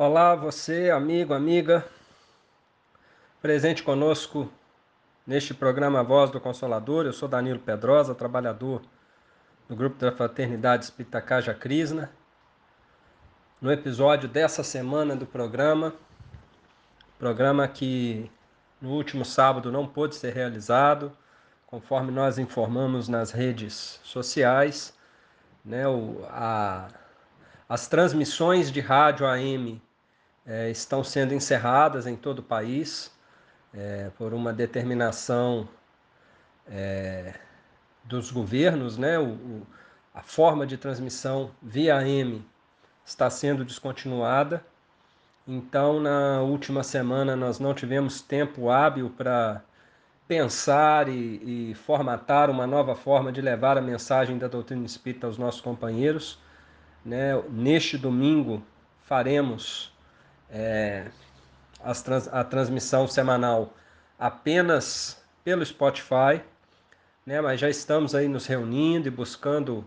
Olá, você, amigo, amiga, presente conosco neste programa Voz do Consolador. Eu sou Danilo Pedrosa, trabalhador do grupo da Fraternidade Espírita Caja Crisna. No episódio dessa semana do programa, programa que no último sábado não pôde ser realizado, conforme nós informamos nas redes sociais, né, o, a, as transmissões de rádio AM é, estão sendo encerradas em todo o país é, por uma determinação é, dos governos, né? O, o, a forma de transmissão via AM está sendo descontinuada. Então, na última semana, nós não tivemos tempo hábil para pensar e, e, formatar uma nova forma de levar a mensagem da doutrina espírita aos nossos companheiros. Né? Neste domingo, faremos é, trans, a transmissão semanal apenas pelo Spotify, né? mas já estamos aí nos reunindo e buscando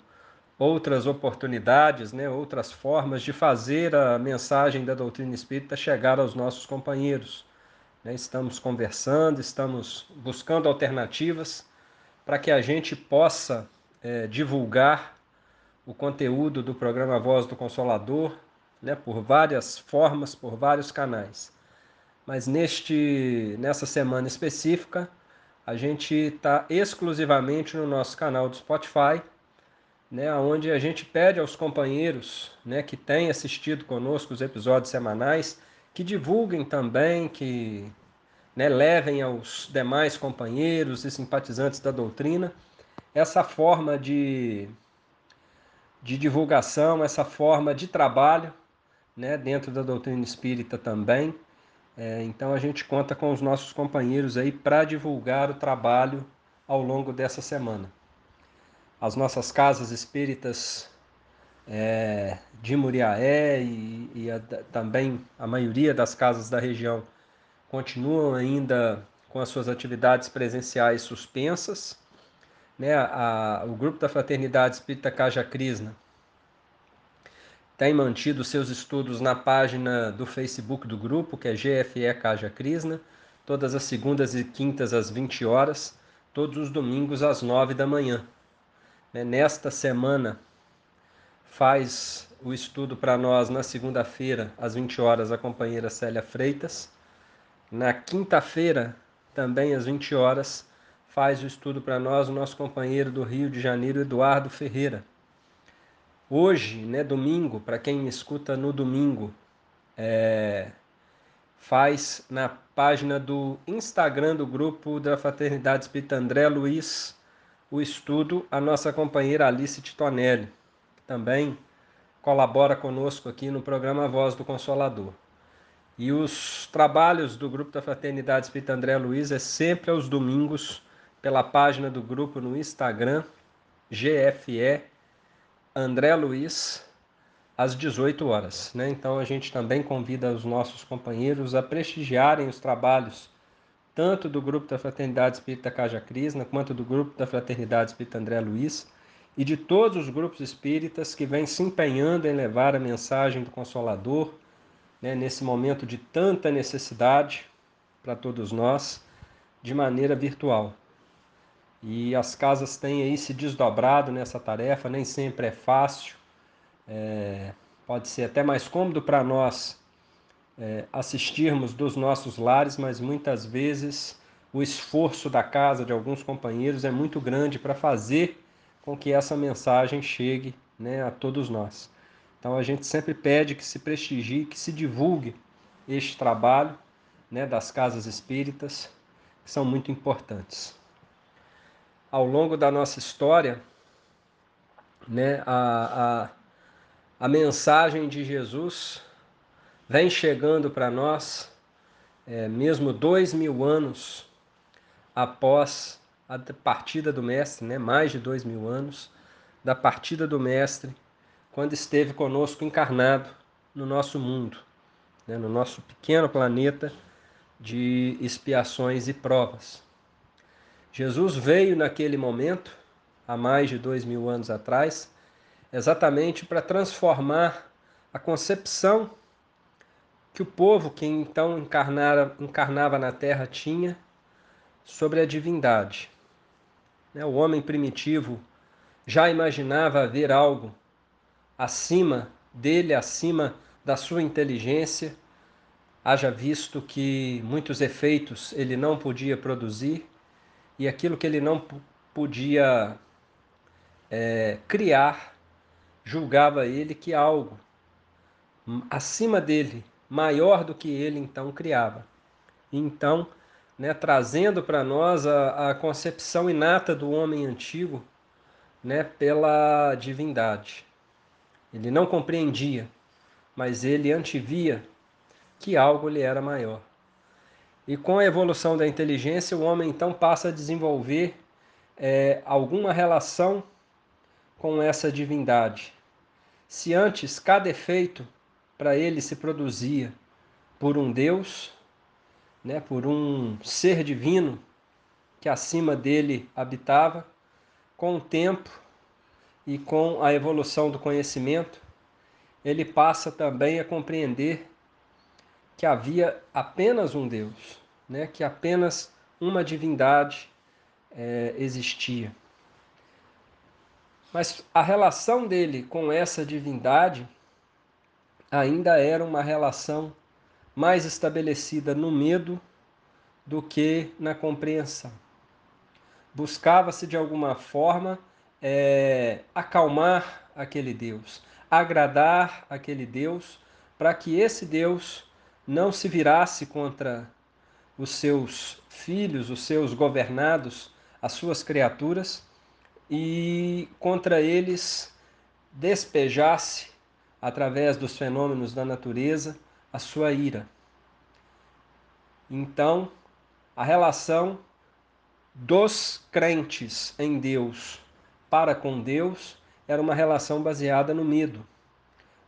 outras oportunidades, né? outras formas de fazer a mensagem da doutrina espírita chegar aos nossos companheiros. Né? Estamos conversando, estamos buscando alternativas para que a gente possa é, divulgar o conteúdo do programa Voz do Consolador né, por várias formas, por vários canais. Mas neste, nessa semana específica, a gente está exclusivamente no nosso canal do Spotify, né, onde a gente pede aos companheiros né, que têm assistido conosco os episódios semanais que divulguem também, que né, levem aos demais companheiros e simpatizantes da doutrina essa forma de, de divulgação, essa forma de trabalho né, dentro da doutrina espírita também. É, então a gente conta com os nossos companheiros aí para divulgar o trabalho ao longo dessa semana. As nossas casas espíritas é, de Muriaé e, e a, também a maioria das casas da região continuam ainda com as suas atividades presenciais suspensas. Né? A, o grupo da Fraternidade Espírita Caja Crisna tem mantido seus estudos na página do Facebook do grupo, que é GFE Caja Krishna, todas as segundas e quintas às 20 horas, todos os domingos às 9 da manhã. Né, nesta semana, faz o estudo para nós na segunda-feira, às 20 horas, a companheira Célia Freitas. Na quinta-feira, também às 20 horas, faz o estudo para nós o nosso companheiro do Rio de Janeiro, Eduardo Ferreira. Hoje, né, domingo, para quem me escuta no domingo, é, faz na página do Instagram do grupo da Fraternidade Espírita André Luiz o estudo a nossa companheira Alice Titonelli, que também colabora conosco aqui no programa Voz do Consolador. E os trabalhos do grupo da Fraternidade Espírita André Luiz é sempre aos domingos pela página do grupo no Instagram, GFE André Luiz, às 18 horas. Né? Então a gente também convida os nossos companheiros a prestigiarem os trabalhos tanto do grupo da Fraternidade Espírita Caja Crisna, quanto do grupo da Fraternidade Espírita André Luiz, e de todos os grupos espíritas que vêm se empenhando em levar a mensagem do Consolador né, nesse momento de tanta necessidade para todos nós, de maneira virtual. E as casas têm aí se desdobrado nessa tarefa, nem sempre é fácil, é, pode ser até mais cômodo para nós é, assistirmos dos nossos lares, mas muitas vezes o esforço da casa de alguns companheiros é muito grande para fazer com que essa mensagem chegue né, a todos nós. Então a gente sempre pede que se prestigie, que se divulgue este trabalho né, das casas espíritas, que são muito importantes ao longo da nossa história, né, a, a, a mensagem de Jesus vem chegando para nós, é, mesmo dois mil anos após a partida do Mestre, né, mais de dois mil anos da partida do Mestre, quando esteve conosco encarnado no nosso mundo, né, no nosso pequeno planeta de expiações e provas. Jesus veio naquele momento, há mais de dois mil anos atrás, exatamente para transformar a concepção que o povo que então encarnara, encarnava na terra tinha sobre a divindade. Né, o homem primitivo já imaginava haver algo acima dele, acima da sua inteligência, haja visto que muitos efeitos ele não podia produzir e aquilo que ele não podia é, criar, julgava ele que algo acima dele, maior do que ele então criava. Então, né, trazendo para nós a, a concepção inata do homem antigo né, pela divindade. Ele não compreendia, mas ele antevia que algo lhe era maior. E com a evolução da inteligência, o homem então passa a desenvolver é, alguma relação com essa divindade. Se antes cada efeito para ele se produzia por um Deus, né, por um ser divino que acima dele habitava, com o tempo e com a evolução do conhecimento, ele passa também a compreender que havia apenas um Deus, né, que apenas uma divindade é, existia. Mas a relação dele com essa divindade ainda era uma relação mais estabelecida no medo do que na compreensão. Buscava-se de alguma forma é, acalmar aquele Deus, agradar aquele Deus, para que esse Deus não se virasse contra os seus filhos, os seus governados, as suas criaturas, e contra eles despejasse, através dos fenômenos da natureza, a sua ira. Então, a relação dos crentes em Deus para com Deus era uma relação baseada no medo,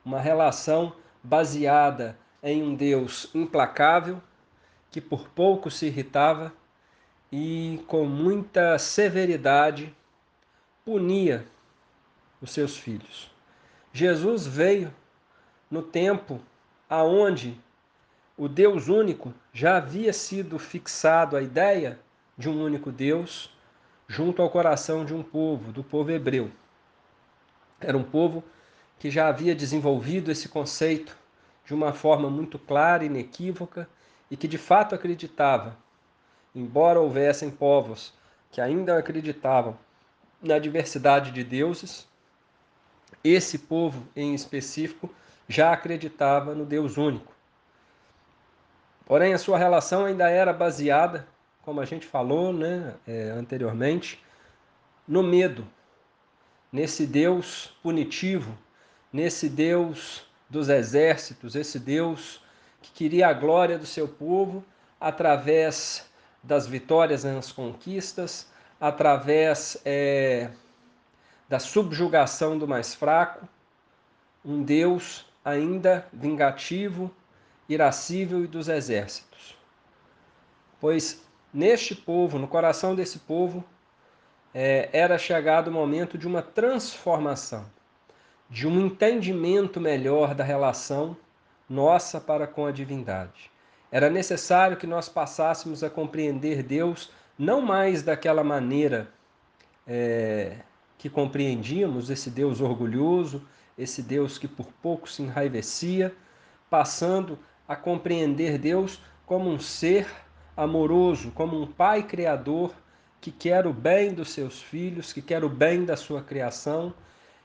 uma relação baseada em um Deus implacável que por pouco se irritava e com muita severidade punia os seus filhos. Jesus veio no tempo aonde o Deus único já havia sido fixado a ideia de um único Deus junto ao coração de um povo, do povo hebreu. Era um povo que já havia desenvolvido esse conceito de uma forma muito clara inequívoca e que de fato acreditava, embora houvessem povos que ainda acreditavam na diversidade de deuses, esse povo em específico já acreditava no Deus único. Porém, a sua relação ainda era baseada, como a gente falou né, é, anteriormente, no medo, nesse Deus punitivo, nesse Deus dos exércitos, esse Deus que queria a glória do seu povo através das vitórias nas conquistas, através é, da subjugação do mais fraco, um Deus ainda vingativo, irascível e dos exércitos. Pois neste povo, no coração desse povo, é, era chegado o momento de uma transformação, de um entendimento melhor da relação nossa para com a divindade. Era necessário que nós passássemos a compreender Deus não mais daquela maneira é, que compreendíamos, esse Deus orgulhoso, esse Deus que por pouco se enraivecia, passando a compreender Deus como um ser amoroso, como um pai criador que quer o bem dos seus filhos, que quer o bem da sua criação,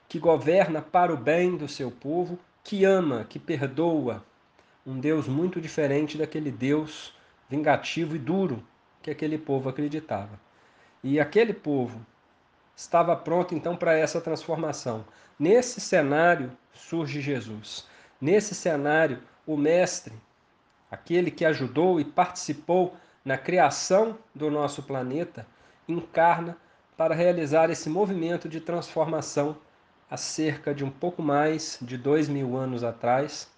que governa para o bem do seu povo, que ama, que perdoa. Um Deus muito diferente daquele Deus vingativo e duro que aquele povo acreditava. E aquele povo estava pronto então para essa transformação. Nesse cenário surge Jesus. Nesse cenário, o Mestre, aquele que ajudou e participou na criação do nosso planeta, encarna para realizar esse movimento de transformação há cerca de um pouco mais de dois mil anos atrás.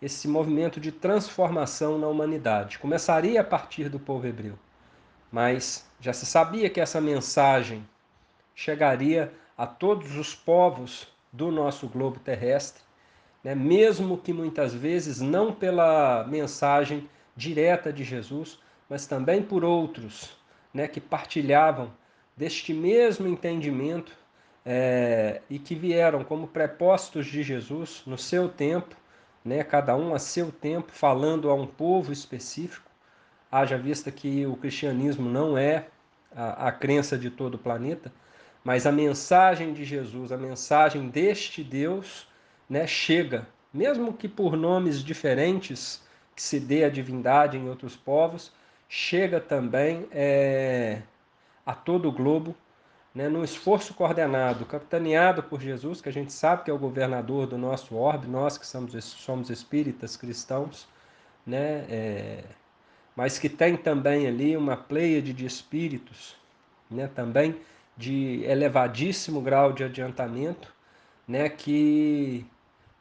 Esse movimento de transformação na humanidade começaria a partir do povo hebreu, mas já se sabia que essa mensagem chegaria a todos os povos do nosso globo terrestre, né? mesmo que muitas vezes não pela mensagem direta de Jesus, mas também por outros né? que partilhavam deste mesmo entendimento é, e que vieram como prepostos de Jesus no seu tempo, né? cada um a seu tempo, falando a um povo específico. Haja vista que o cristianismo não é a, a crença de todo o planeta, mas a mensagem de Jesus, a mensagem deste Deus, né, chega, mesmo que por nomes diferentes que se dê a divindade em outros povos, chega também é, a todo o globo, né, num esforço coordenado, capitaneado por Jesus, que a gente sabe que é o governador do nosso orbe, nós que somos, somos espíritas cristãos, né, é, mas que tem também ali uma pleiade de espíritos, né, também de elevadíssimo grau de adiantamento, né, que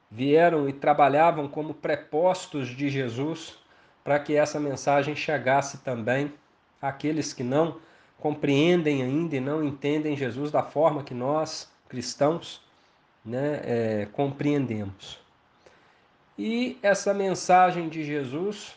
vieram e trabalhavam como prepostos de Jesus para que essa mensagem chegasse também àqueles que não compreendem ainda e não entendem Jesus da forma que nós, cristãos, né, é, compreendemos. E essa mensagem de Jesus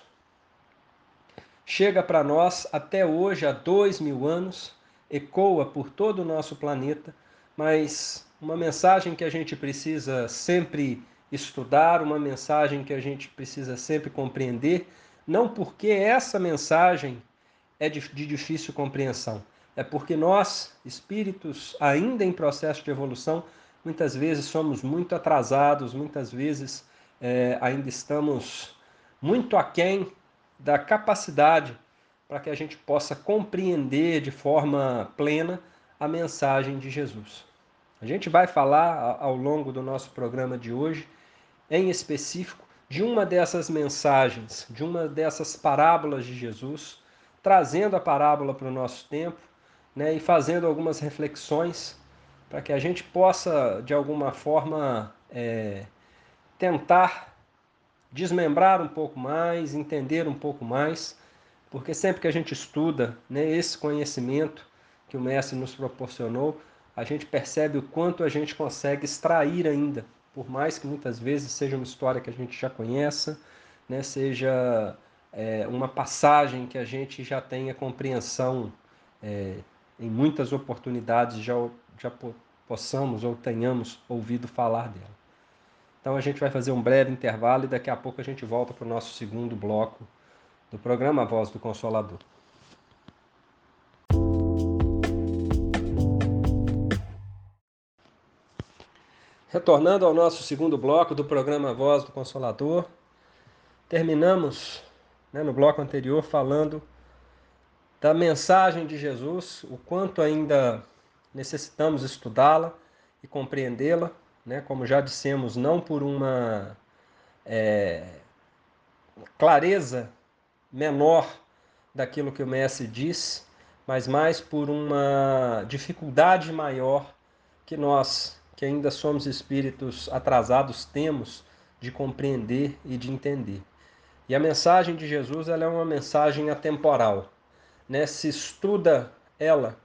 chega para nós até hoje, há dois mil anos, ecoa por todo o nosso planeta, mas uma mensagem que a gente precisa sempre estudar, uma mensagem que a gente precisa sempre compreender, não porque essa mensagem é de, de difícil compreensão, é porque nós, espíritos ainda em processo de evolução, muitas vezes somos muito atrasados, muitas vezes é, ainda estamos muito aquém da capacidade para que a gente possa compreender de forma plena a mensagem de Jesus. A gente vai falar ao longo do nosso programa de hoje, em específico, de uma dessas mensagens, de uma dessas parábolas de Jesus, trazendo a parábola para o nosso tempo né, e fazendo algumas reflexões para que a gente possa, de alguma forma, é, tentar desmembrar um pouco mais, entender um pouco mais porque sempre que a gente estuda né, esse conhecimento que o Mestre nos proporcionou, a gente percebe o quanto a gente consegue extrair ainda, por mais que muitas vezes seja uma história que a gente já conheça, né, seja é, uma passagem que a gente já tenha compreensão é, em muitas oportunidades, já, já possamos ou tenhamos ouvido falar dela. Então a gente vai fazer um breve intervalo e daqui a pouco a gente volta para o nosso segundo bloco do programa Voz do Consolador. Retornando ao nosso segundo bloco do programa Voz do Consolador, terminamos né, no bloco anterior falando da mensagem de Jesus, o quanto ainda necessitamos estudá-la e compreendê-la, né, como já dissemos, não por uma é, clareza menor daquilo que o Mestre diz, mas mais por uma dificuldade maior que nós, que ainda somos espíritos atrasados, temos de compreender e de entender. E a mensagem de Jesus ela é uma mensagem atemporal. Né? Se estuda ela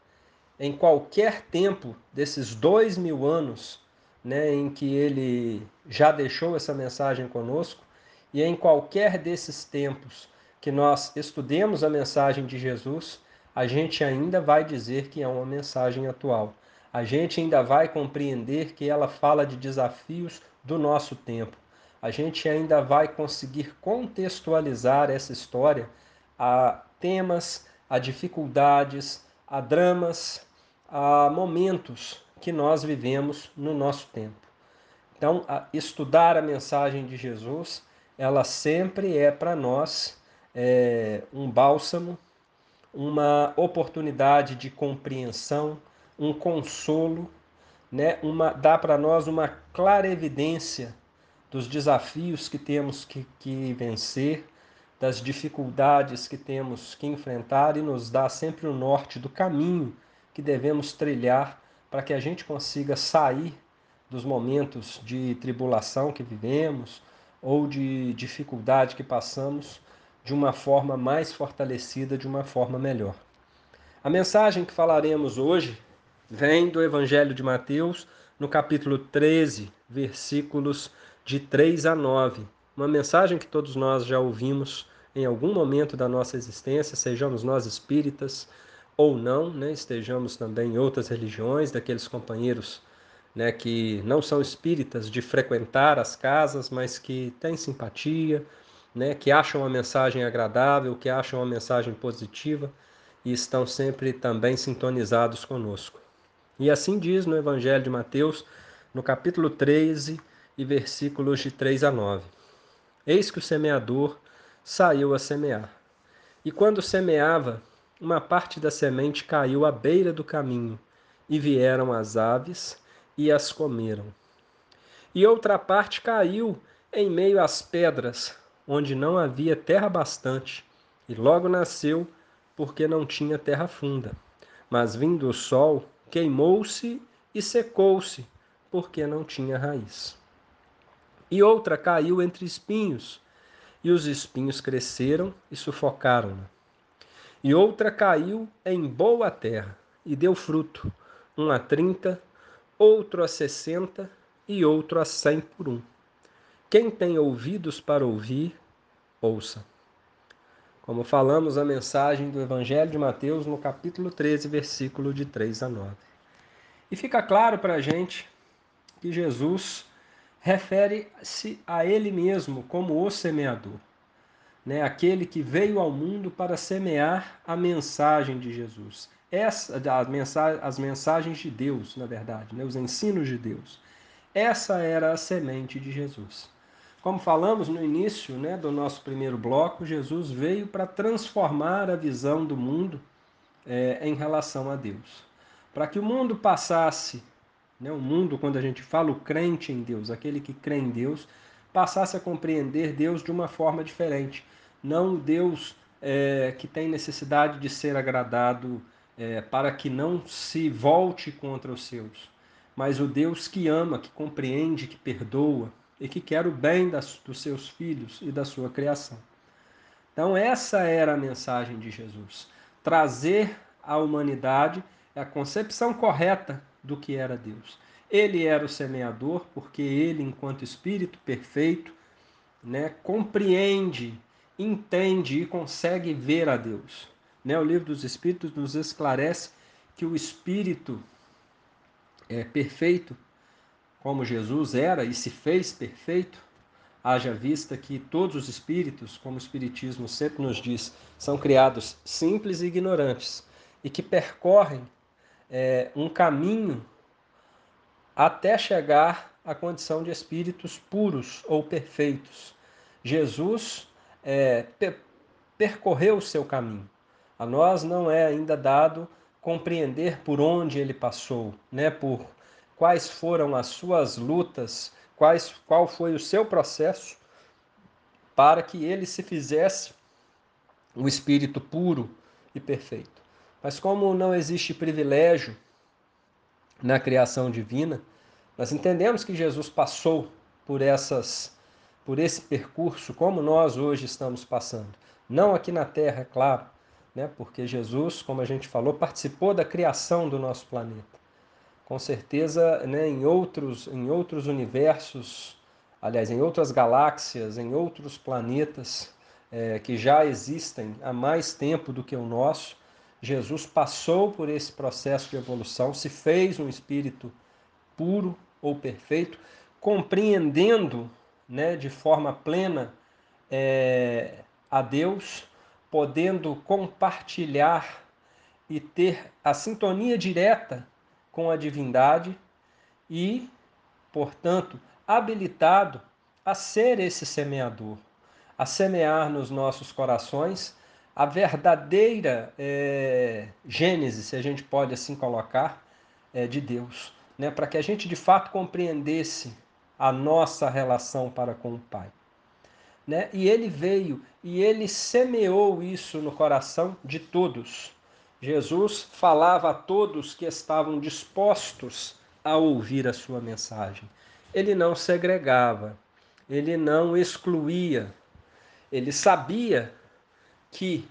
em qualquer tempo desses dois mil anos né, em que ele já deixou essa mensagem conosco, e em qualquer desses tempos que nós estudemos a mensagem de Jesus, a gente ainda vai dizer que é uma mensagem atual. A gente ainda vai compreender que ela fala de desafios do nosso tempo. A gente ainda vai conseguir contextualizar essa história a temas, a dificuldades, a dramas, a momentos que nós vivemos no nosso tempo. Então, a estudar a mensagem de Jesus, ela sempre é para nós é, um bálsamo, uma oportunidade de compreensão, um consolo, né? uma, dá para nós uma clara evidência dos desafios que temos que, que vencer, das dificuldades que temos que enfrentar e nos dá sempre o norte do caminho que devemos trilhar para que a gente consiga sair dos momentos de tribulação que vivemos ou de dificuldade que passamos de uma forma mais fortalecida, de uma forma melhor. A mensagem que falaremos hoje vem do Evangelho de Mateus, no capítulo 13, versículos de 3 a 9. Uma mensagem que todos nós já ouvimos em algum momento da nossa existência, sejamos nós espíritas ou não, né? estejamos também em outras religiões, daqueles companheiros né, que não são espíritas de frequentar as casas, mas que têm simpatia, né, que acham a mensagem agradável, que acham a mensagem positiva e estão sempre também sintonizados conosco. E assim diz no Evangelho de Mateus, no capítulo 13 e versículos de 3 a 9. Eis que o semeador saiu a semear. E quando semeava, uma parte da semente caiu à beira do caminho, e vieram as aves e as comeram. E outra parte caiu em meio às pedras, onde não havia terra bastante, e logo nasceu, porque não tinha terra funda. Mas vindo o sol, queimou-se e secou-se, porque não tinha raiz. E outra caiu entre espinhos, e os espinhos cresceram e sufocaram-na. E outra caiu em boa terra, e deu fruto, um a trinta, outro a sessenta e outro a cem por um. Quem tem ouvidos para ouvir, ouça. Como falamos a mensagem do Evangelho de Mateus no capítulo 13, versículo de 3 a 9. E fica claro para a gente que Jesus refere-se a ele mesmo como o semeador, né? aquele que veio ao mundo para semear a mensagem de Jesus essa, as mensagens de Deus, na verdade, né? os ensinos de Deus. Essa era a semente de Jesus. Como falamos no início né, do nosso primeiro bloco, Jesus veio para transformar a visão do mundo é, em relação a Deus. Para que o mundo passasse, né, o mundo, quando a gente fala o crente em Deus, aquele que crê em Deus, passasse a compreender Deus de uma forma diferente. Não o Deus é, que tem necessidade de ser agradado é, para que não se volte contra os seus, mas o Deus que ama, que compreende, que perdoa e que quer o bem das, dos seus filhos e da sua criação. Então, essa era a mensagem de Jesus: trazer à humanidade a concepção correta do que era Deus. Ele era o semeador, porque ele, enquanto espírito perfeito, né, compreende, entende e consegue ver a Deus. Né? O livro dos Espíritos nos esclarece que o Espírito é perfeito, como Jesus era e se fez perfeito, haja vista que todos os espíritos, como o Espiritismo sempre nos diz, são criados simples e ignorantes e que percorrem é, um caminho até chegar à condição de espíritos puros ou perfeitos. Jesus é, percorreu o seu caminho. A nós não é ainda dado compreender por onde ele passou, né? Por quais foram as suas lutas, quais, qual foi o seu processo para que ele se fizesse um espírito puro e perfeito. Mas como não existe privilégio na criação divina, nós entendemos que Jesus passou por essas por esse percurso como nós hoje estamos passando. Não aqui na terra, é claro, né? porque Jesus, como a gente falou, participou da criação do nosso planeta. Com certeza, né, em, outros, em outros universos, aliás, em outras galáxias, em outros planetas é, que já existem há mais tempo do que o nosso, Jesus passou por esse processo de evolução, se fez um espírito puro ou perfeito, compreendendo né, de forma plena é, a Deus, podendo compartilhar e ter a sintonia direta com a divindade e, portanto, habilitado a ser esse semeador, a semear nos nossos corações a verdadeira é, gênese, se a gente pode assim colocar, é, de Deus, né? para que a gente de fato compreendesse a nossa relação para com o Pai né? E ele veio e ele semeou isso no coração de todos. Jesus falava a todos que estavam dispostos a ouvir a sua mensagem. Ele não segregava, ele não excluía. Ele sabia que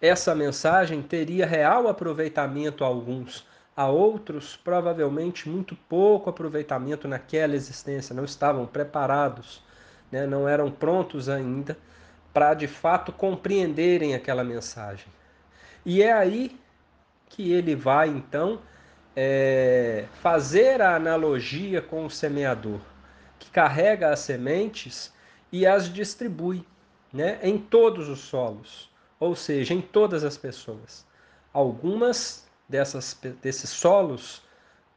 essa mensagem teria real aproveitamento a alguns, a outros provavelmente muito pouco aproveitamento naquela existência, não estavam preparados, né? não eram prontos ainda para de fato compreenderem aquela mensagem. E é aí que ele vai então é, fazer a analogia com o semeador, que carrega as sementes e as distribui né, em todos os solos, ou seja, em todas as pessoas. Algumas dessas, desses solos,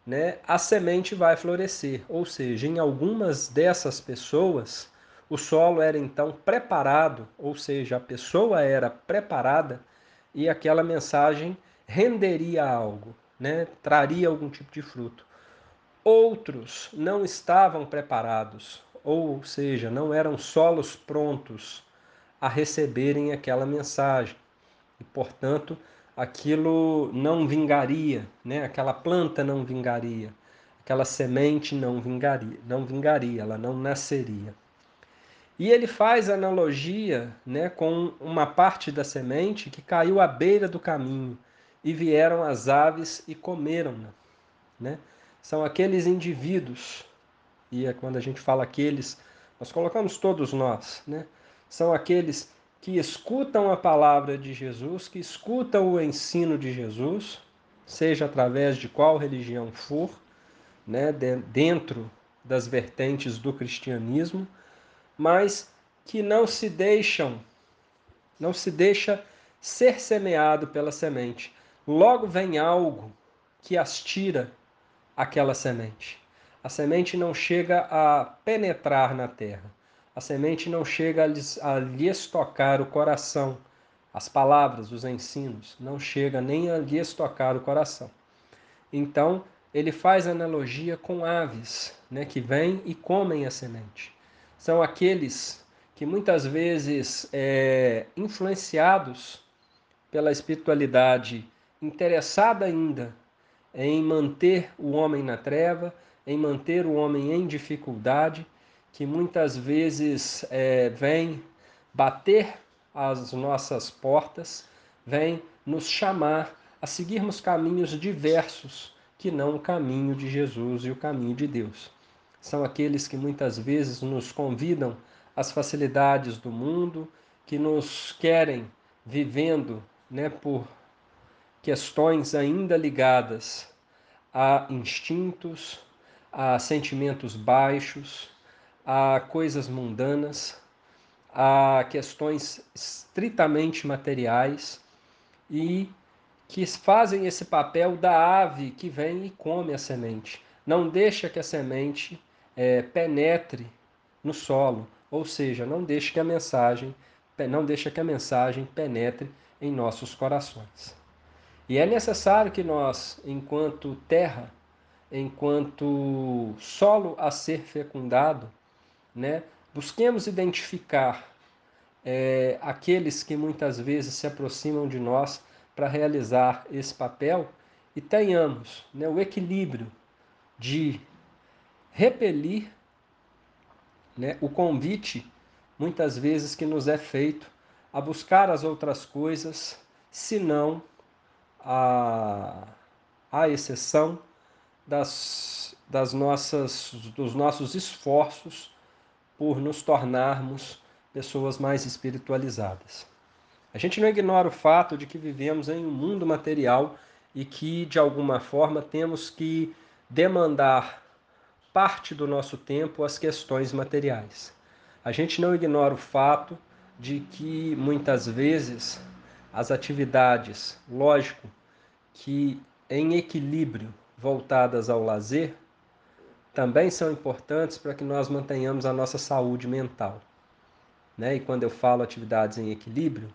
né, a semente vai florescer. Ou seja, em algumas dessas pessoas, o solo era então preparado, ou seja, a pessoa era preparada e aquela mensagem renderia algo, né, traria algum tipo de fruto. Outros não estavam preparados, ou seja, não eram solos prontos a receberem aquela mensagem. E, portanto, aquilo não vingaria, né? Aquela planta não vingaria, aquela semente não vingaria, não vingaria, ela não nasceria. E ele faz analogia, né, com uma parte da semente que caiu à beira do caminho e vieram as aves e comeram-na, né? São aqueles indivíduos e é quando a gente fala aqueles, nós colocamos todos nós, né? São aqueles que escutam a palavra de Jesus, que escutam o ensino de Jesus, seja através de qual religião for, né, dentro das vertentes do cristianismo, mas que não se deixam, não se deixa ser semeado pela semente. Logo vem algo que as tira aquela semente. A semente não chega a penetrar na terra a semente não chega a lhes, a lhes tocar o coração. As palavras, os ensinos, não chega nem a lhes tocar o coração. Então, ele faz analogia com aves, né, que vêm e comem a semente. São aqueles que muitas vezes, é, influenciados pela espiritualidade, interessada ainda em manter o homem na treva, em manter o homem em dificuldade, que muitas vezes é, vem bater as nossas portas, vem nos chamar a seguirmos caminhos diversos que não o caminho de Jesus e o caminho de Deus. São aqueles que muitas vezes nos convidam às facilidades do mundo, que nos querem vivendo né, por questões ainda ligadas a instintos, a sentimentos baixos, a coisas mundanas, a questões estritamente materiais e que fazem esse papel da ave que vem e come a semente. Não deixa que a semente é, penetre no solo, ou seja, não deixa que a mensagem não deixa que a mensagem penetre em nossos corações. E é necessário que nós, enquanto terra, enquanto solo a ser fecundado, né? Busquemos identificar é, aqueles que muitas vezes se aproximam de nós para realizar esse papel e tenhamos né, o equilíbrio de repelir né, o convite, muitas vezes, que nos é feito a buscar as outras coisas, senão a, a exceção das, das nossas, dos nossos esforços por nos tornarmos pessoas mais espiritualizadas. A gente não ignora o fato de que vivemos em um mundo material e que, de alguma forma, temos que demandar parte do nosso tempo às questões materiais. A gente não ignora o fato de que, muitas vezes, as atividades, lógico, que em equilíbrio voltadas ao lazer, também são importantes para que nós mantenhamos a nossa saúde mental. Né? E quando eu falo atividades em equilíbrio,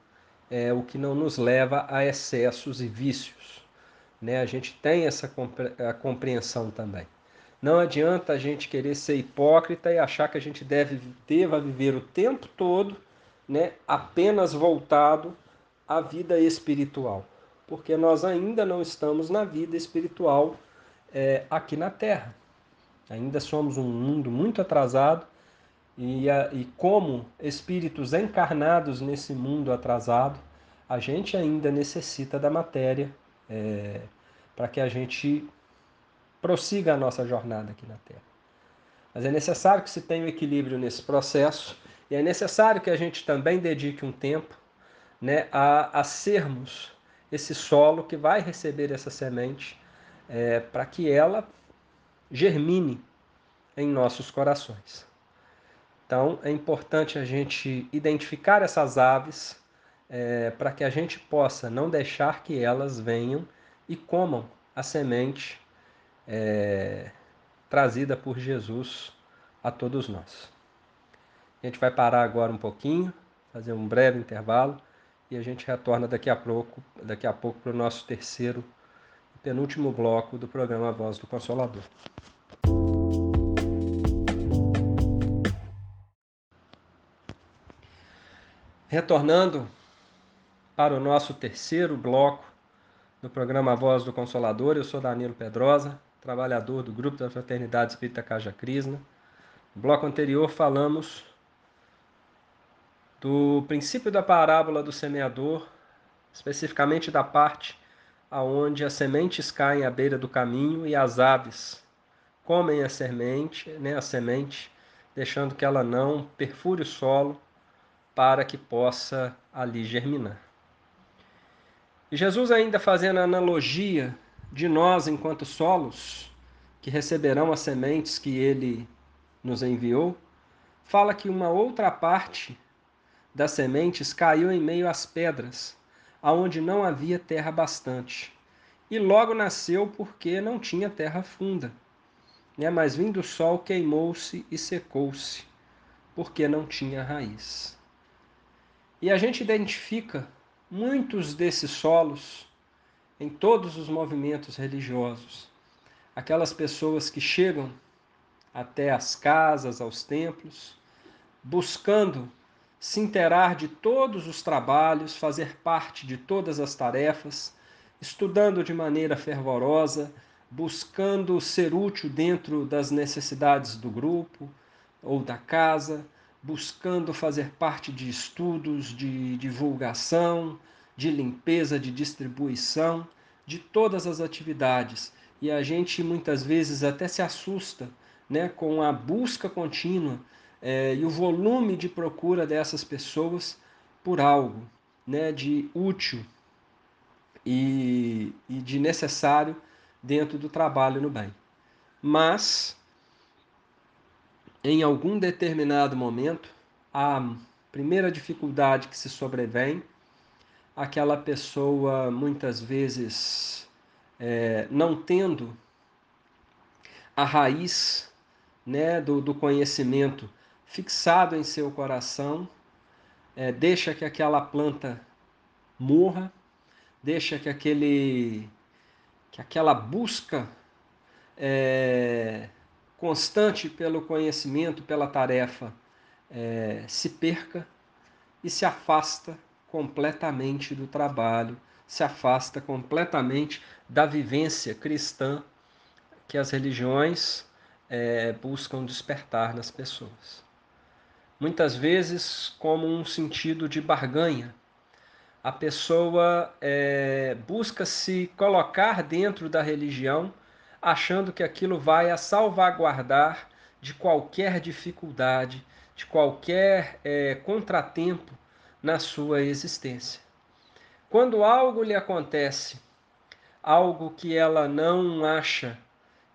é o que não nos leva a excessos e vícios. Né? A gente tem essa a compreensão também. Não adianta a gente querer ser hipócrita e achar que a gente deve deva viver o tempo todo né, apenas voltado à vida espiritual, porque nós ainda não estamos na vida espiritual é, aqui na Terra. Ainda somos um mundo muito atrasado e, e como espíritos encarnados nesse mundo atrasado, a gente ainda necessita da matéria é, para que a gente prossiga a nossa jornada aqui na Terra. Mas é necessário que se tenha um equilíbrio nesse processo e é necessário que a gente também dedique um tempo né, a, a sermos esse solo que vai receber essa semente é, para que ela germine em nossos corações. Então é importante a gente identificar essas aves é, para que a gente possa não deixar que elas venham e comam a semente é, trazida por Jesus a todos nós. A gente vai parar agora um pouquinho, fazer um breve intervalo e a gente retorna daqui a pouco, daqui a pouco para o nosso terceiro penúltimo bloco do programa Voz do Consolador. Retornando para o nosso terceiro bloco do programa Voz do Consolador, eu sou Danilo Pedrosa, trabalhador do Grupo da Fraternidade Espírita Caja Crisna. No bloco anterior falamos do princípio da parábola do semeador, especificamente da parte aonde as sementes caem à beira do caminho e as aves comem a semente, né, a semente, deixando que ela não perfure o solo para que possa ali germinar. E Jesus, ainda fazendo a analogia de nós, enquanto solos, que receberão as sementes que ele nos enviou, fala que uma outra parte das sementes caiu em meio às pedras, aonde não havia terra bastante. E logo nasceu porque não tinha terra funda. Né? Mas vindo o sol queimou-se e secou-se, porque não tinha raiz. E a gente identifica muitos desses solos em todos os movimentos religiosos. Aquelas pessoas que chegam até as casas, aos templos, buscando se interar de todos os trabalhos, fazer parte de todas as tarefas, estudando de maneira fervorosa, buscando ser útil dentro das necessidades do grupo ou da casa, buscando fazer parte de estudos de divulgação, de limpeza, de distribuição, de todas as atividades. E a gente muitas vezes até se assusta né, com a busca contínua é, e o volume de procura dessas pessoas por algo né, de útil e, e de necessário dentro do trabalho no bem. Mas em algum determinado momento, a primeira dificuldade que se sobrevém, aquela pessoa muitas vezes é, não tendo a raiz né, do, do conhecimento fixado em seu coração, é, deixa que aquela planta morra, deixa que aquele que aquela busca é, constante pelo conhecimento, pela tarefa, é, se perca e se afasta completamente do trabalho, se afasta completamente da vivência cristã que as religiões é, buscam despertar nas pessoas. Muitas vezes, como um sentido de barganha, a pessoa é, busca se colocar dentro da religião achando que aquilo vai a salvaguardar de qualquer dificuldade, de qualquer é, contratempo na sua existência. Quando algo lhe acontece, algo que ela não acha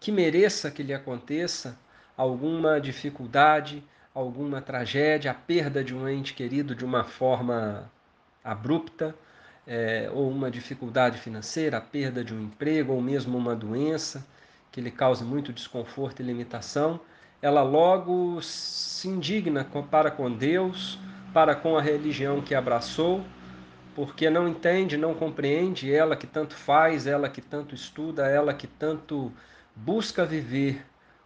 que mereça que lhe aconteça, alguma dificuldade, alguma tragédia, a perda de um ente querido de uma forma abrupta, é, ou uma dificuldade financeira, a perda de um emprego, ou mesmo uma doença, que lhe cause muito desconforto e limitação, ela logo se indigna para com Deus, para com a religião que abraçou, porque não entende, não compreende, ela que tanto faz, ela que tanto estuda, ela que tanto busca viver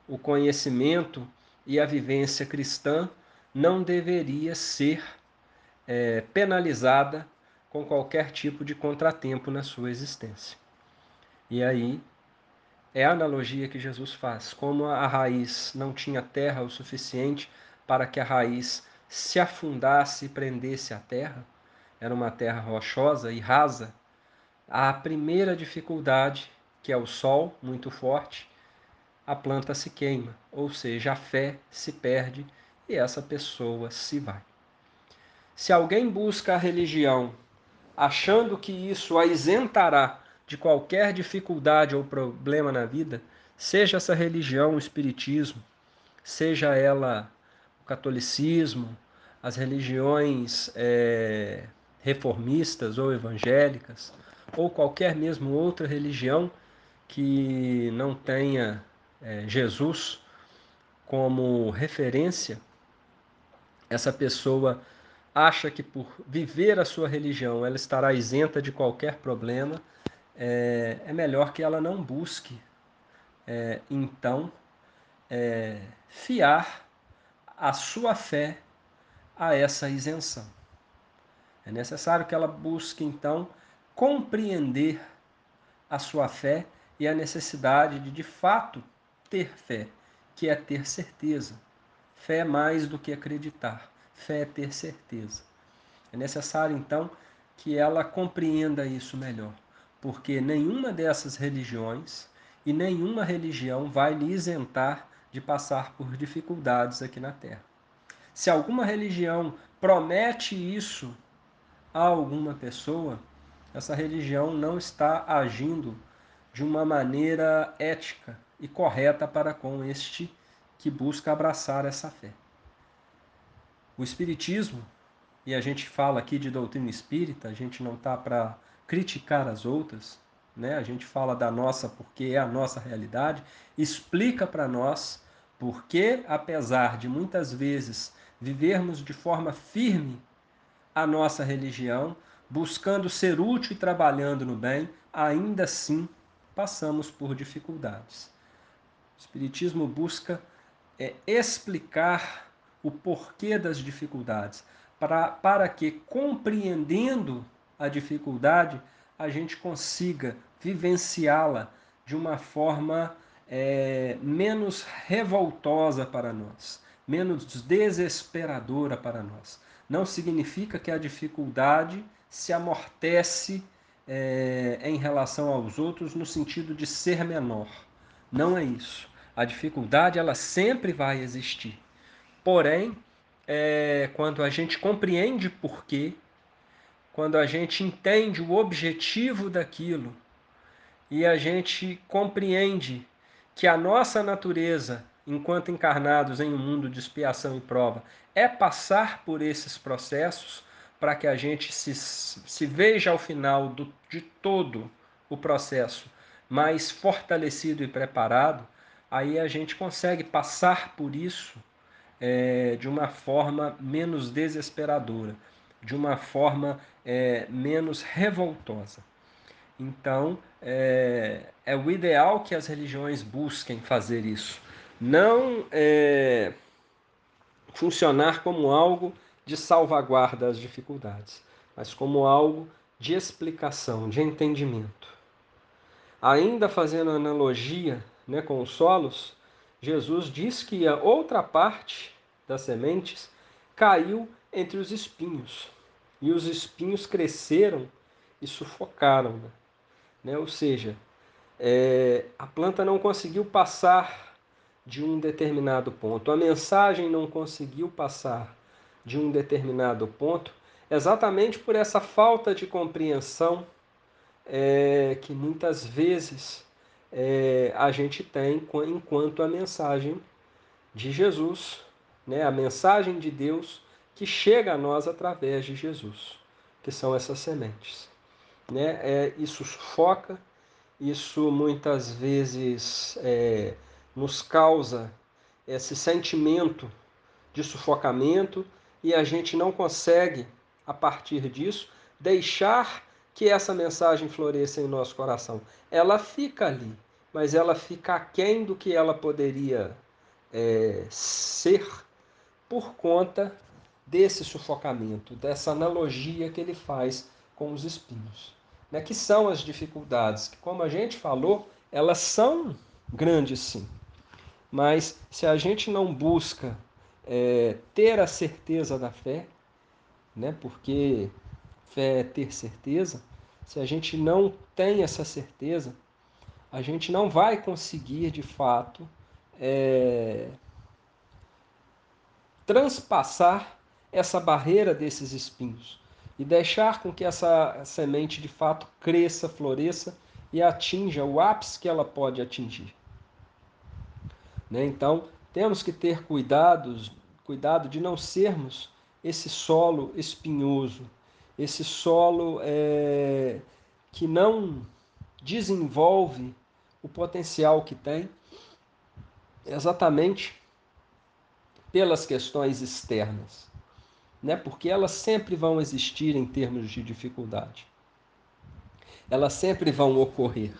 o conhecimento e a vivência cristã, não deveria ser é, penalizada com qualquer tipo de contratempo na sua existência. E aí é a analogia que Jesus faz. Como a raiz não tinha terra o suficiente para que a raiz se afundasse e prendesse a terra, era uma terra rochosa e rasa, a primeira dificuldade que é o sol muito forte, a planta se queima, ou seja, a fé se perde e essa pessoa se vai. Se alguém busca a religião achando que isso a isentará de qualquer dificuldade ou problema na vida, seja essa religião o espiritismo, seja ela o catolicismo, as religiões é, reformistas ou evangélicas, ou qualquer mesmo outra religião que não tenha é, Jesus como referência, essa pessoa acha que por viver a sua religião ela estará isenta de qualquer problema, é, é melhor que ela não busque, é, então, é, fiar a sua fé a essa isenção. É necessário que ela busque, então, compreender a sua fé e a necessidade de, de fato, ter fé, que é ter certeza. Fé é mais do que acreditar. Fé é ter certeza. É necessário, então, que ela compreenda isso melhor, porque nenhuma dessas religiões e nenhuma religião vai lhe isentar de passar por dificuldades aqui na Terra. Se alguma religião promete isso a alguma pessoa, essa religião não está agindo de uma maneira ética e correta para com este que busca abraçar essa fé. O Espiritismo, e a gente fala aqui de doutrina espírita, a gente não está para criticar as outras, né? a gente fala da nossa porque é a nossa realidade, explica para nós porque, apesar de muitas vezes vivermos de forma firme a nossa religião, buscando ser útil e trabalhando no bem, ainda assim passamos por dificuldades. Espiritismo busca é, explicar o porquê das dificuldades, para, para que, compreendendo a dificuldade, a gente consiga vivenciá-la de uma forma é, menos revoltosa para nós, menos desesperadora para nós. Não significa que a dificuldade se amortece é, em relação aos outros no sentido de ser menor. Não é isso. A dificuldade ela sempre vai existir. Porém, é, quando a gente compreende por quê, quando a gente entende o objetivo daquilo e a gente compreende que a nossa natureza, enquanto encarnados em um mundo de expiação e prova, é passar por esses processos para que a gente se, se veja ao final do, de todo o processo mais fortalecido e preparado, aí a gente consegue passar por isso é, de uma forma menos desesperadora, de uma forma é, menos revoltosa. Então, é, é, o ideal que as religiões busquem fazer isso. Não é, funcionar como algo de salvaguarda às dificuldades, mas como algo de explicação, de entendimento. Ainda fazendo analogia né, com os solos, Jesus diz que a outra parte das sementes caiu entre os espinhos, e os espinhos cresceram e sufocaram. Né? né? Ou seja, é, a planta não conseguiu passar de um determinado ponto, a mensagem não conseguiu passar de um determinado ponto, exatamente por essa falta de compreensão é, que muitas vezes é, a gente tem enquanto a mensagem de Jesus, né, a mensagem de Deus que chega a nós através de Jesus, que são essas sementes. Né? É, isso sufoca, isso muitas vezes é, nos causa esse sentimento de sufocamento e a gente não consegue, a partir disso, deixar que essa mensagem floresça em nosso coração. Ela fica ali, mas ela fica aquém do que ela poderia é, ser por conta desse sufocamento, dessa analogia que ele faz com os espinhos. Né? Que são as dificuldades, que, como a gente falou, elas são grandes sim. Mas se a gente não busca é, ter a certeza da fé, né? porque fé é ter certeza, se a gente não tem essa certeza, a gente não vai conseguir de fato é, transpassar essa barreira desses espinhos e deixar com que essa semente de fato cresça, floresça e atinja o ápice que ela pode atingir. Né? Então, temos que ter cuidados, cuidado de não sermos esse solo espinhoso, esse solo é, que não desenvolve o potencial que tem, exatamente pelas questões externas, né? Porque elas sempre vão existir em termos de dificuldade. Elas sempre vão ocorrer.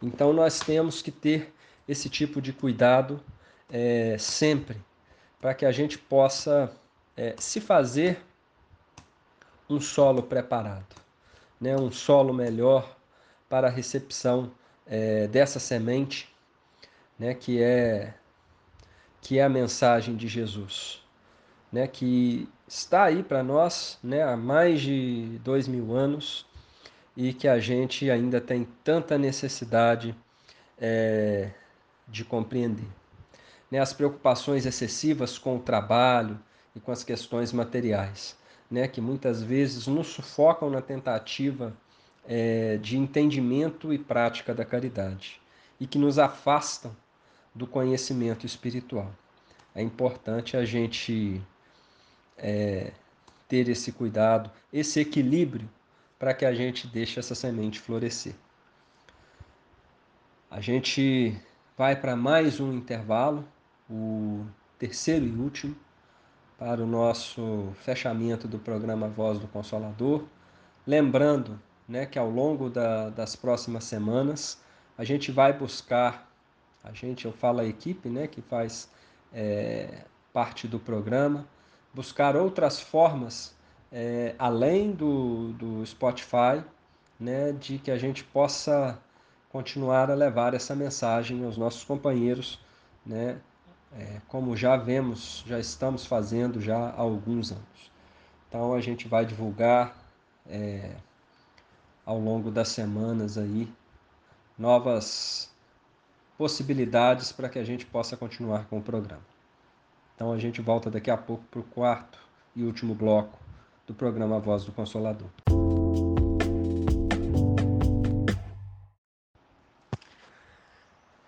Então nós temos que ter esse tipo de cuidado é, sempre, para que a gente possa é, se fazer um solo preparado, né? um solo melhor para a recepção é, dessa semente, né? que, é, que é a mensagem de Jesus, né? que está aí para nós né? há mais de dois mil anos e que a gente ainda tem tanta necessidade é, de compreender. Né, as preocupações excessivas com o trabalho e com as questões materiais, né, que muitas vezes nos sufocam na tentativa é, de entendimento e prática da caridade e que nos afastam do conhecimento espiritual. É importante a gente é, ter esse cuidado, esse equilíbrio para que a gente deixe essa semente florescer. A gente vai para mais um intervalo, o terceiro e último, para o nosso fechamento do programa Voz do Consolador. Lembrando né, que ao longo da, das próximas semanas a gente vai buscar, a gente, eu falo a equipe né, que faz é, parte do programa, buscar outras formas é, além do, do Spotify, né, de que a gente possa continuar a levar essa mensagem aos nossos companheiros, né, é, como já vemos, já estamos fazendo já há alguns anos. Então a gente vai divulgar é, ao longo das semanas aí novas possibilidades para que a gente possa continuar com o programa. Então a gente volta daqui a pouco para o quarto e último bloco do programa Voz do Consolador.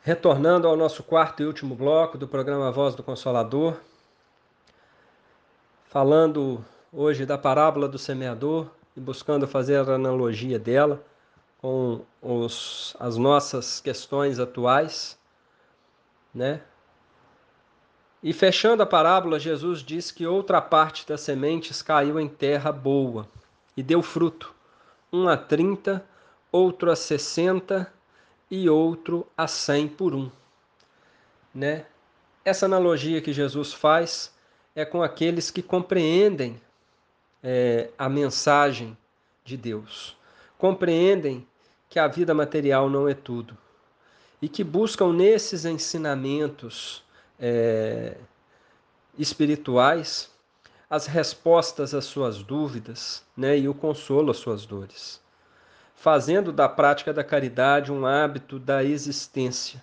Retornando ao nosso quarto e último bloco do programa Voz do Consolador, falando hoje da parábola do semeador e buscando fazer a analogia dela com os, as nossas questões atuais, né? E fechando a parábola, Jesus diz que outra parte das sementes caiu em terra boa e deu fruto, um a trinta, outro a sessenta e outro a cem por um. Né? Essa analogia que Jesus faz é com aqueles que compreendem é, a mensagem de Deus, compreendem que a vida material não é tudo e que buscam nesses ensinamentos é, espirituais as respostas às suas dúvidas né, e o consolo às suas dores, fazendo da prática da caridade um hábito da existência.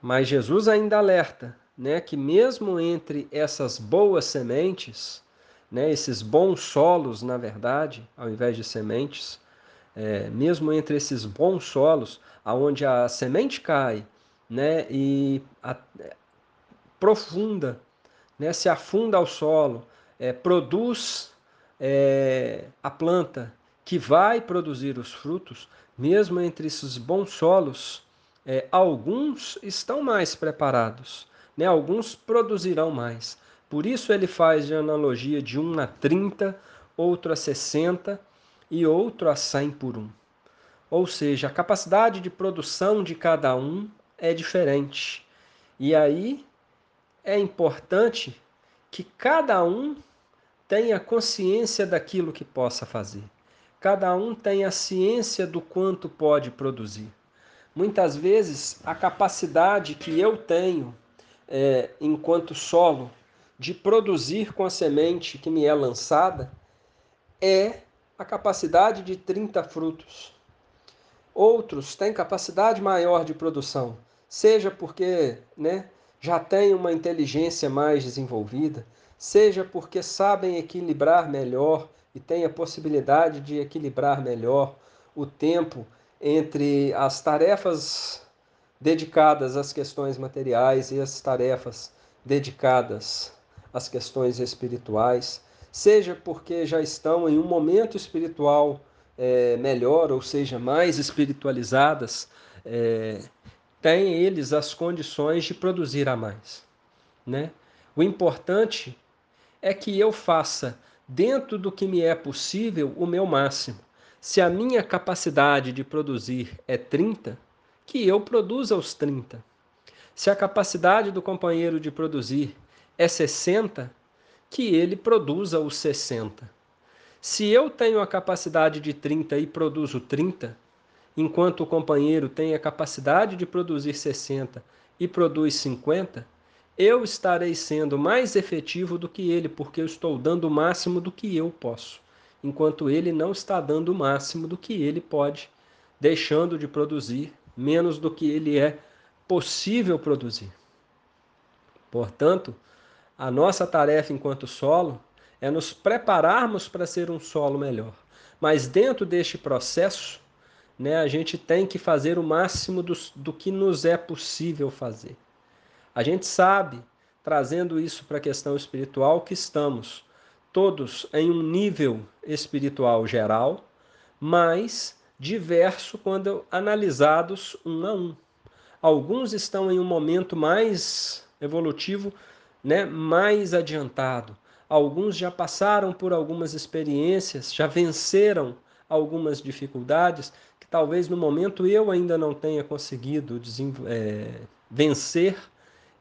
Mas Jesus ainda alerta né, que, mesmo entre essas boas sementes, né, esses bons solos, na verdade, ao invés de sementes, é, mesmo entre esses bons solos, aonde a semente cai né, e a, profunda, né, se afunda ao solo, é, produz é, a planta que vai produzir os frutos, mesmo entre esses bons solos, é, alguns estão mais preparados, né, alguns produzirão mais. Por isso ele faz de analogia de um a 30, outro a 60 e outro a 100 por um. Ou seja, a capacidade de produção de cada um é diferente. E aí é importante que cada um tenha consciência daquilo que possa fazer. Cada um tenha ciência do quanto pode produzir. Muitas vezes, a capacidade que eu tenho, é, enquanto solo, de produzir com a semente que me é lançada, é a capacidade de 30 frutos. Outros têm capacidade maior de produção, seja porque né, já têm uma inteligência mais desenvolvida, seja porque sabem equilibrar melhor e têm a possibilidade de equilibrar melhor o tempo entre as tarefas dedicadas às questões materiais e as tarefas dedicadas às questões espirituais, seja porque já estão em um momento espiritual é, melhor, ou seja, mais espiritualizadas, é, têm eles as condições de produzir a mais. Né? O importante é que eu faça, dentro do que me é possível, o meu máximo. Se a minha capacidade de produzir é 30, que eu produza os 30. Se a capacidade do companheiro de produzir é 60, que ele produza os 60. Se eu tenho a capacidade de 30 e produzo 30, enquanto o companheiro tem a capacidade de produzir 60 e produz 50, eu estarei sendo mais efetivo do que ele, porque eu estou dando o máximo do que eu posso, enquanto ele não está dando o máximo do que ele pode, deixando de produzir menos do que ele é possível produzir. Portanto, a nossa tarefa enquanto solo é nos prepararmos para ser um solo melhor. Mas dentro deste processo, né, a gente tem que fazer o máximo do, do que nos é possível fazer. A gente sabe, trazendo isso para a questão espiritual, que estamos todos em um nível espiritual geral, mas diverso quando analisados um a um. Alguns estão em um momento mais evolutivo, né, mais adiantado. Alguns já passaram por algumas experiências, já venceram algumas dificuldades que talvez no momento eu ainda não tenha conseguido é, vencer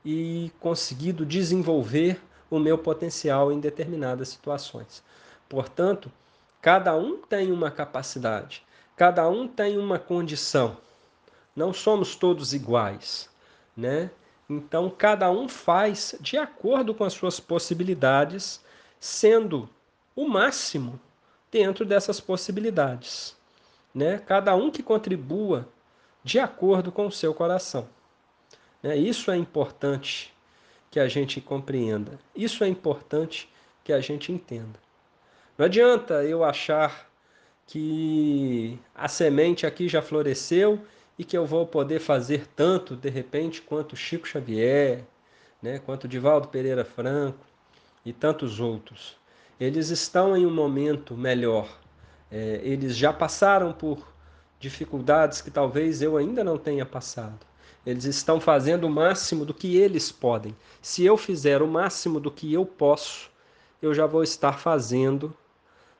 e conseguido desenvolver o meu potencial em determinadas situações. Portanto, cada um tem uma capacidade, cada um tem uma condição. Não somos todos iguais, né? Então, cada um faz de acordo com as suas possibilidades, sendo o máximo dentro dessas possibilidades. Né? Cada um que contribua de acordo com o seu coração. Né? Isso é importante que a gente compreenda. Isso é importante que a gente entenda. Não adianta eu achar que a semente aqui já floresceu e que eu vou poder fazer tanto, de repente, quanto Chico Xavier, né, quanto Divaldo Pereira Franco e tantos outros. Eles estão em um momento melhor. É, eles já passaram por dificuldades que talvez eu ainda não tenha passado. Eles estão fazendo o máximo do que eles podem. Se eu fizer o máximo do que eu posso, eu já vou estar fazendo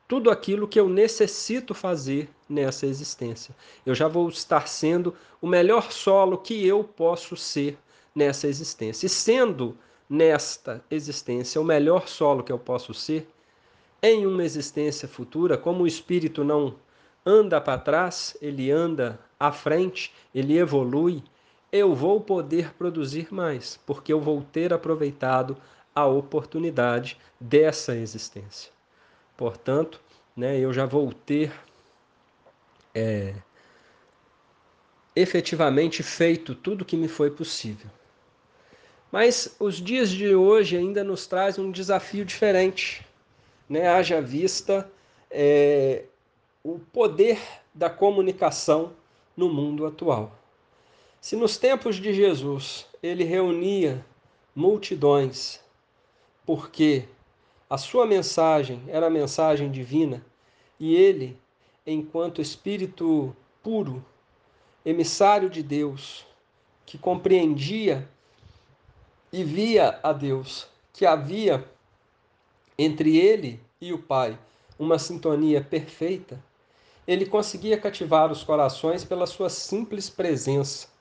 tudo aquilo que eu necessito fazer nessa existência. Eu já vou estar sendo o melhor solo que eu posso ser nessa existência. E sendo nesta existência o melhor solo que eu posso ser, em uma existência futura, como o espírito não anda para trás, ele anda à frente, ele evolui, eu vou poder produzir mais, porque eu vou ter aproveitado a oportunidade dessa existência. Portanto, né, eu já vou ter é, efetivamente feito tudo o que me foi possível. Mas os dias de hoje ainda nos trazem um desafio diferente, né? haja vista é, o poder da comunicação no mundo atual. Se nos tempos de Jesus ele reunia multidões, porque a sua mensagem era a mensagem divina e ele, enquanto espírito puro, emissário de Deus, que compreendia e via a Deus, que havia entre ele e o Pai uma sintonia perfeita, ele conseguia cativar os corações pela sua simples presença.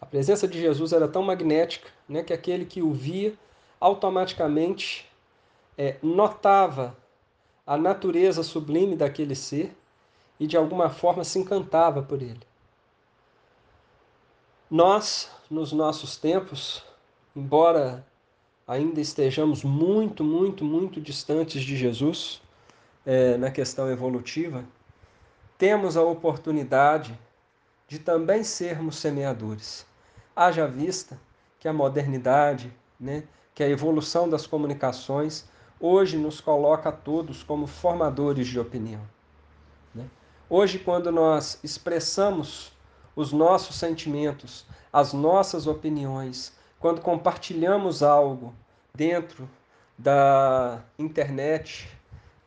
A presença de Jesus era tão magnética né, que aquele que o via automaticamente é, notava a natureza sublime daquele ser e de alguma forma se encantava por ele. Nós, nos nossos tempos, embora ainda estejamos muito, muito, muito distantes de Jesus é, na questão evolutiva, temos a oportunidade de também sermos semeadores. Haja vista que a modernidade, né, que a evolução das comunicações hoje nos coloca a todos como formadores de opinião. Né? Hoje, quando nós expressamos os nossos sentimentos, as nossas opiniões, quando compartilhamos algo dentro da internet,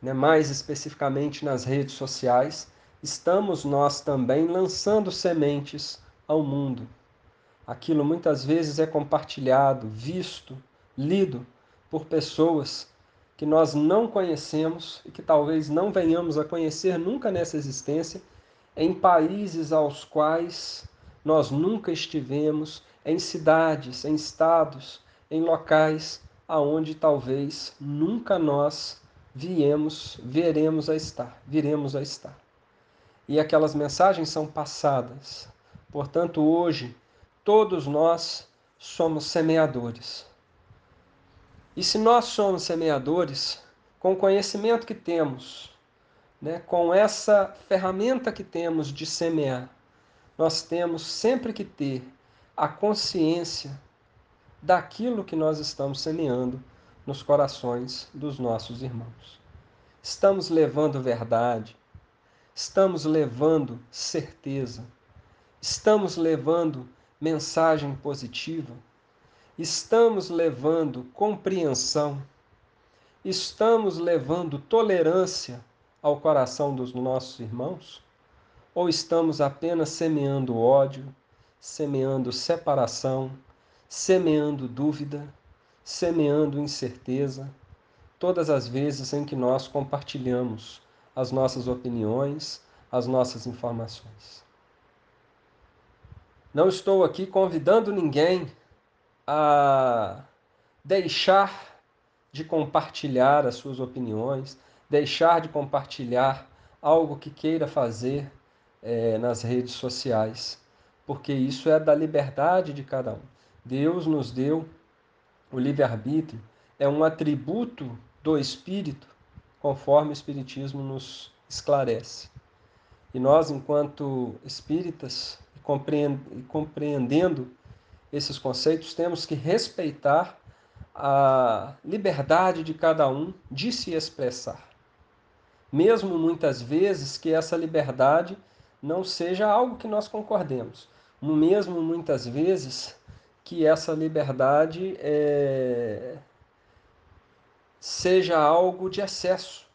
né, mais especificamente nas redes sociais, estamos nós também lançando sementes ao mundo. Aquilo muitas vezes é compartilhado, visto, lido por pessoas que nós não conhecemos e que talvez não venhamos a conhecer nunca nessa existência, em países aos quais nós nunca estivemos, em cidades, em estados, em locais aonde talvez nunca nós viemos, veremos a estar, viremos a estar. E aquelas mensagens são passadas. Portanto, hoje todos nós somos semeadores. E se nós somos semeadores, com o conhecimento que temos, né, com essa ferramenta que temos de semear, nós temos sempre que ter a consciência daquilo que nós estamos semeando nos corações dos nossos irmãos. Estamos levando verdade, estamos levando certeza, estamos levando mensagem positiva, estamos levando compreensão, estamos levando tolerância ao coração dos nossos irmãos? Ou estamos apenas semeando ódio, semeando separação, semeando dúvida, semeando incerteza, todas as vezes em que nós compartilhamos as nossas opiniões, as nossas informações. Não estou aqui convidando ninguém a deixar de compartilhar as suas opiniões, deixar de compartilhar algo que queira fazer é, nas redes sociais, porque isso é da liberdade de cada um. Deus nos deu o livre-arbítrio, é um atributo do Espírito, conforme o Espiritismo nos esclarece. E nós, enquanto espíritas, compreendendo esses conceitos, temos que respeitar a liberdade de cada um de se expressar. Mesmo muitas vezes que essa liberdade não seja algo que nós concordemos. Mesmo muitas vezes que essa liberdade é, seja algo de excesso.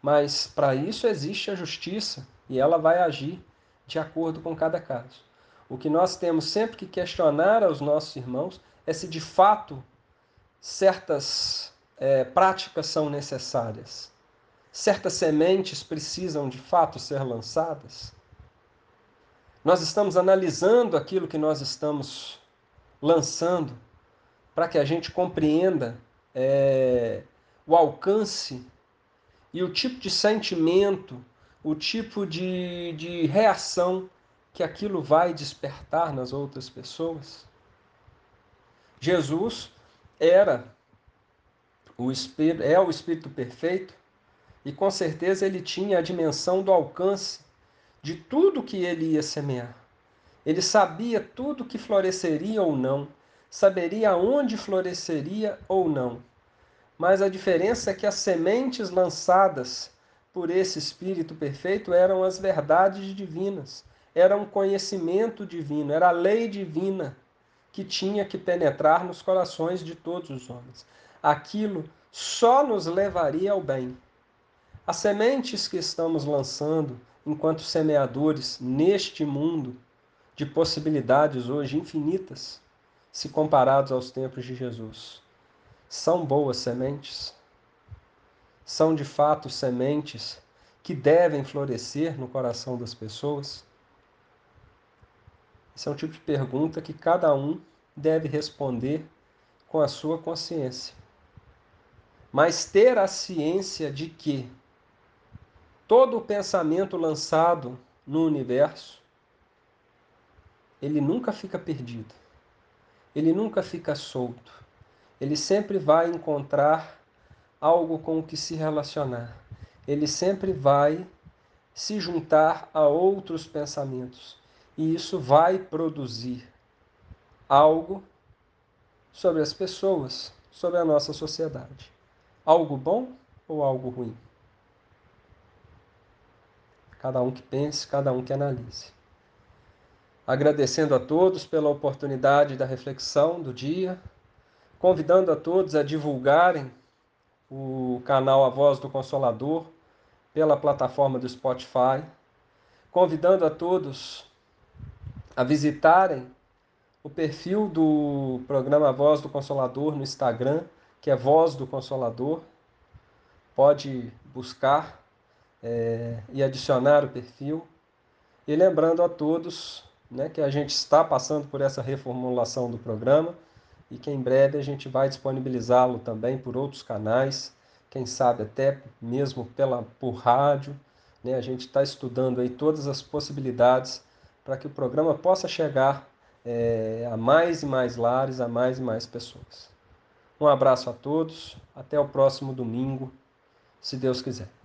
Mas para isso existe a justiça e ela vai agir de acordo com cada caso. O que nós temos sempre que questionar aos nossos irmãos é se de fato certas é, práticas são necessárias, certas sementes precisam de fato ser lançadas. Nós estamos analisando aquilo que nós estamos lançando para que a gente compreenda é, o alcance e o tipo de sentimento, o tipo de, de reação que aquilo vai despertar nas outras pessoas. Jesus era o espírito, é o espírito perfeito e com certeza ele tinha a dimensão do alcance de tudo que ele ia semear. Ele sabia tudo que floresceria ou não, saberia onde floresceria ou não. Mas a diferença é que as sementes lançadas por esse Espírito perfeito eram as verdades divinas, era um conhecimento divino, era a lei divina que tinha que penetrar nos corações de todos os homens. Aquilo só nos levaria ao bem. As sementes que estamos lançando enquanto semeadores neste mundo de possibilidades hoje infinitas, se comparados aos tempos de Jesus. São boas sementes? São de fato sementes que devem florescer no coração das pessoas? Esse é um tipo de pergunta que cada um deve responder com a sua consciência. Mas ter a ciência de que todo o pensamento lançado no universo ele nunca fica perdido, ele nunca fica solto, ele sempre vai encontrar algo com o que se relacionar, ele sempre vai se juntar a outros pensamentos E isso vai produzir algo sobre as pessoas, sobre a nossa sociedade. Algo bom ou algo ruim? Cada um que pense, cada um que analise. Agradecendo a todos pela oportunidade da reflexão do dia, convidando a todos a divulgarem o canal A Voz do Consolador pela plataforma do Spotify, convidando a todos a visitarem o perfil do programa Voz do Consolador no Instagram, que é Voz do Consolador. Pode buscar é, e adicionar o perfil. E lembrando a todos né, que a gente está passando por essa reformulação do programa e que em breve a gente vai disponibilizá-lo também por outros canais, quem sabe até mesmo pela, por rádio. Né? A gente está estudando aí todas as possibilidades para que o programa possa chegar é, a mais e mais lares, a mais e mais pessoas. Um abraço a todos, até o próximo domingo, se Deus quiser.